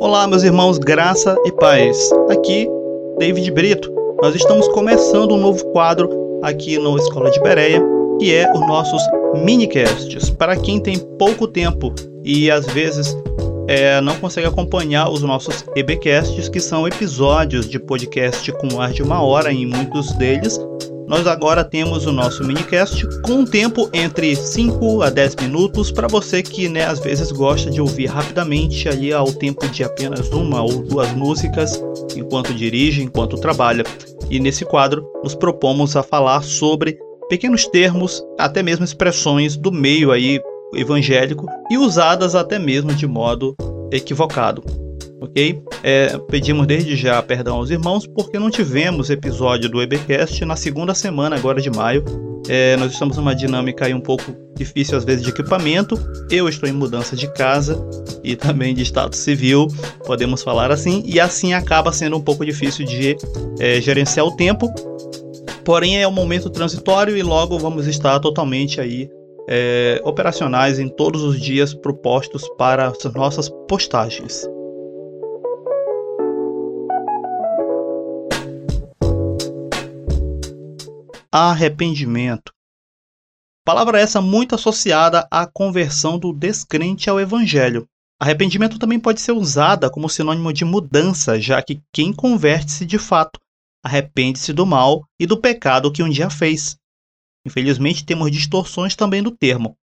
Olá, meus irmãos, graça e paz. Aqui, David Brito. Nós estamos começando um novo quadro aqui no Escola de Bereia, que é os nossos minicasts. Para quem tem pouco tempo e às vezes é, não consegue acompanhar os nossos EBcasts, que são episódios de podcast com mais de uma hora em muitos deles, nós agora temos o nosso minicast com um tempo entre 5 a 10 minutos para você que né, às vezes gosta de ouvir rapidamente ali ao tempo de apenas uma ou duas músicas enquanto dirige, enquanto trabalha. E nesse quadro nos propomos a falar sobre pequenos termos, até mesmo expressões do meio aí evangélico e usadas até mesmo de modo equivocado ok? É, pedimos desde já perdão aos irmãos porque não tivemos episódio do EBcast na segunda semana agora de maio. É, nós estamos numa dinâmica aí um pouco difícil às vezes de equipamento. Eu estou em mudança de casa e também de status civil, podemos falar assim, e assim acaba sendo um pouco difícil de é, gerenciar o tempo. Porém é um momento transitório e logo vamos estar totalmente aí é, operacionais em todos os dias propostos para as nossas postagens. Arrependimento. Palavra essa muito associada à conversão do descrente ao evangelho. Arrependimento também pode ser usada como sinônimo de mudança, já que quem converte-se de fato arrepende-se do mal e do pecado que um dia fez. Infelizmente, temos distorções também do termo.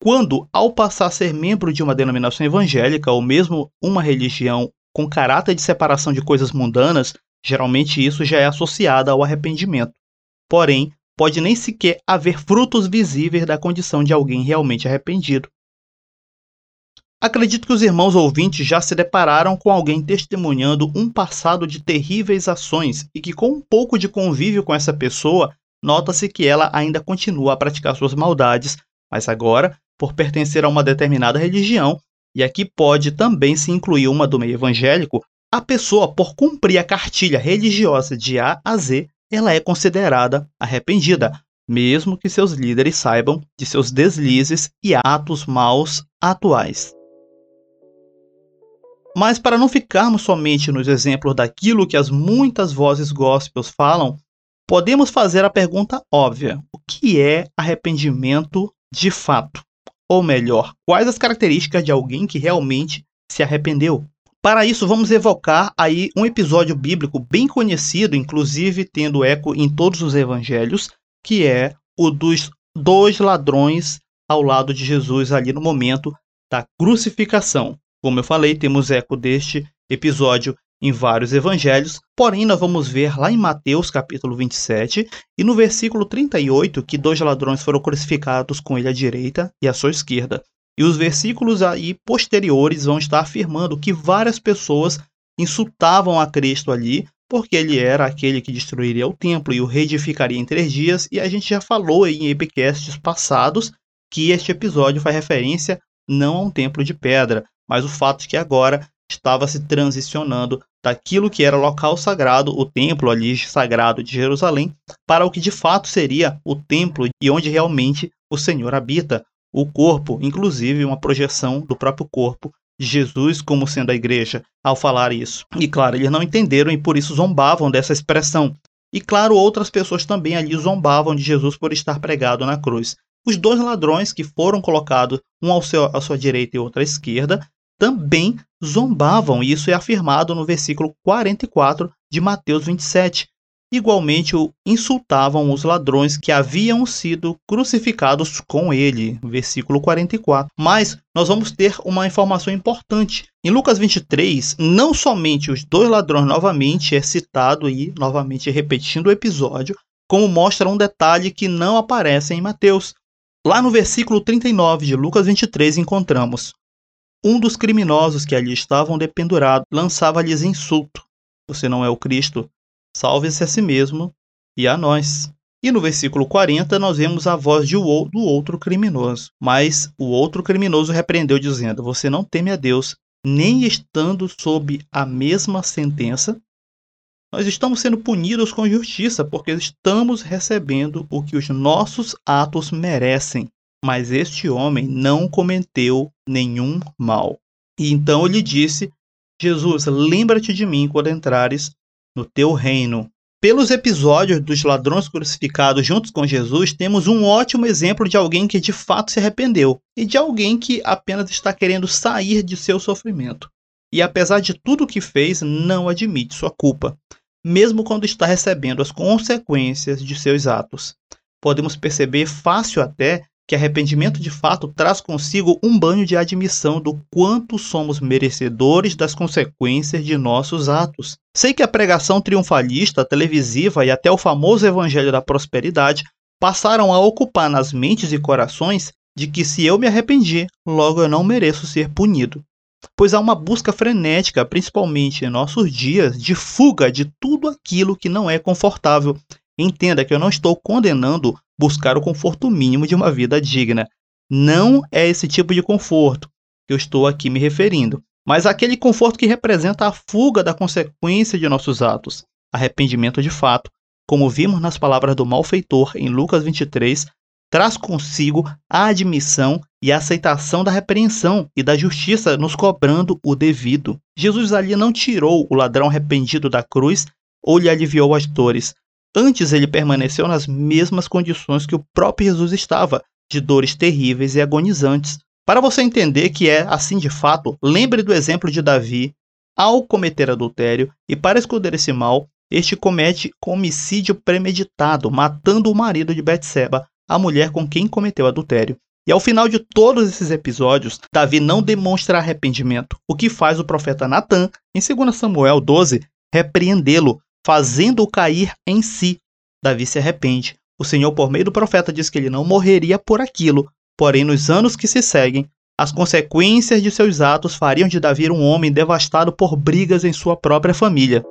Quando, ao passar a ser membro de uma denominação evangélica ou mesmo uma religião com caráter de separação de coisas mundanas, geralmente isso já é associado ao arrependimento porém, pode nem sequer haver frutos visíveis da condição de alguém realmente arrependido. Acredito que os irmãos ouvintes já se depararam com alguém testemunhando um passado de terríveis ações e que, com um pouco de convívio com essa pessoa, nota-se que ela ainda continua a praticar suas maldades, mas agora, por pertencer a uma determinada religião, e aqui pode também se incluir uma do meio evangélico, a pessoa, por cumprir a cartilha religiosa de A a Z, ela é considerada arrependida, mesmo que seus líderes saibam de seus deslizes e atos maus atuais. Mas para não ficarmos somente nos exemplos daquilo que as muitas vozes gospels falam, podemos fazer a pergunta óbvia: o que é arrependimento de fato? Ou melhor, quais as características de alguém que realmente se arrependeu? Para isso, vamos evocar aí um episódio bíblico bem conhecido, inclusive tendo eco em todos os evangelhos, que é o dos dois ladrões ao lado de Jesus ali no momento da crucificação. Como eu falei, temos eco deste episódio em vários evangelhos, porém nós vamos ver lá em Mateus capítulo 27 e no versículo 38 que dois ladrões foram crucificados com ele à direita e à sua esquerda. E os versículos aí posteriores vão estar afirmando que várias pessoas insultavam a Cristo ali, porque ele era aquele que destruiria o templo e o reedificaria em três dias, e a gente já falou em epicasts passados que este episódio faz referência não a um templo de pedra, mas o fato de que agora estava se transicionando daquilo que era local sagrado, o templo ali sagrado de Jerusalém, para o que de fato seria o templo e onde realmente o Senhor habita, o corpo, inclusive uma projeção do próprio corpo de Jesus como sendo a igreja ao falar isso. E claro, eles não entenderam e por isso zombavam dessa expressão. E claro, outras pessoas também ali zombavam de Jesus por estar pregado na cruz. Os dois ladrões que foram colocados, um ao seu, à sua direita e outro à esquerda, também zombavam, e isso é afirmado no versículo 44 de Mateus 27. Igualmente insultavam os ladrões que haviam sido crucificados com ele. Versículo 44. Mas nós vamos ter uma informação importante. Em Lucas 23, não somente os dois ladrões novamente é citado e novamente repetindo o episódio, como mostra um detalhe que não aparece em Mateus. Lá no versículo 39 de Lucas 23 encontramos: Um dos criminosos que ali estavam dependurados lançava-lhes insulto: Você não é o Cristo? Salve-se a si mesmo e a nós. E no versículo 40 nós vemos a voz de, do outro criminoso. Mas o outro criminoso repreendeu, dizendo: Você não teme a Deus, nem estando sob a mesma sentença. Nós estamos sendo punidos com justiça, porque estamos recebendo o que os nossos atos merecem. Mas este homem não cometeu nenhum mal. E então ele disse: Jesus, lembra-te de mim quando entrares no teu reino. Pelos episódios dos ladrões crucificados juntos com Jesus, temos um ótimo exemplo de alguém que de fato se arrependeu e de alguém que apenas está querendo sair de seu sofrimento. E apesar de tudo o que fez, não admite sua culpa, mesmo quando está recebendo as consequências de seus atos. Podemos perceber fácil até que arrependimento de fato traz consigo um banho de admissão do quanto somos merecedores das consequências de nossos atos. Sei que a pregação triunfalista, televisiva e até o famoso evangelho da prosperidade passaram a ocupar nas mentes e corações de que se eu me arrependi, logo eu não mereço ser punido. Pois há uma busca frenética, principalmente em nossos dias, de fuga de tudo aquilo que não é confortável Entenda que eu não estou condenando buscar o conforto mínimo de uma vida digna. Não é esse tipo de conforto que eu estou aqui me referindo, mas aquele conforto que representa a fuga da consequência de nossos atos, arrependimento de fato, como vimos nas palavras do malfeitor em Lucas 23, traz consigo a admissão e a aceitação da repreensão e da justiça nos cobrando o devido. Jesus ali não tirou o ladrão arrependido da cruz ou lhe aliviou as dores, Antes ele permaneceu nas mesmas condições que o próprio Jesus estava, de dores terríveis e agonizantes. Para você entender que é assim de fato, lembre do exemplo de Davi ao cometer adultério e para esconder esse mal, este comete homicídio premeditado, matando o marido de Betseba, a mulher com quem cometeu adultério. E ao final de todos esses episódios, Davi não demonstra arrependimento, o que faz o profeta Natan, em 2 Samuel 12, repreendê-lo, fazendo-o cair em si. Davi se arrepende. O Senhor, por meio do profeta, diz que ele não morreria por aquilo, porém, nos anos que se seguem, as consequências de seus atos fariam de Davi um homem devastado por brigas em sua própria família.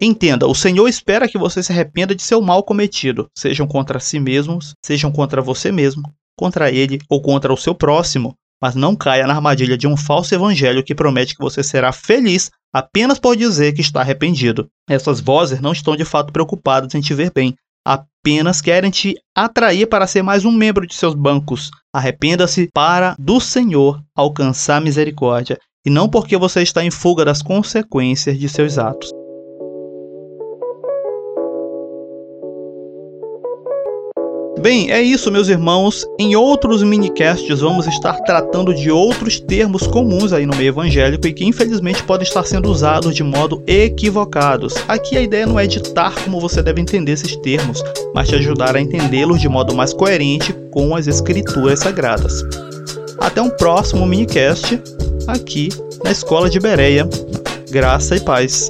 Entenda, o Senhor espera que você se arrependa de seu mal cometido, sejam contra si mesmos, sejam contra você mesmo, contra ele ou contra o seu próximo, mas não caia na armadilha de um falso evangelho que promete que você será feliz apenas por dizer que está arrependido. Essas vozes não estão de fato preocupadas em te ver bem, apenas querem te atrair para ser mais um membro de seus bancos. Arrependa-se para do Senhor alcançar misericórdia, e não porque você está em fuga das consequências de seus atos. Bem, é isso, meus irmãos. Em outros minicasts vamos estar tratando de outros termos comuns aí no meio evangélico e que infelizmente podem estar sendo usados de modo equivocados. Aqui a ideia não é ditar como você deve entender esses termos, mas te ajudar a entendê-los de modo mais coerente com as escrituras sagradas. Até um próximo minicast aqui na Escola de Bereia. Graça e paz.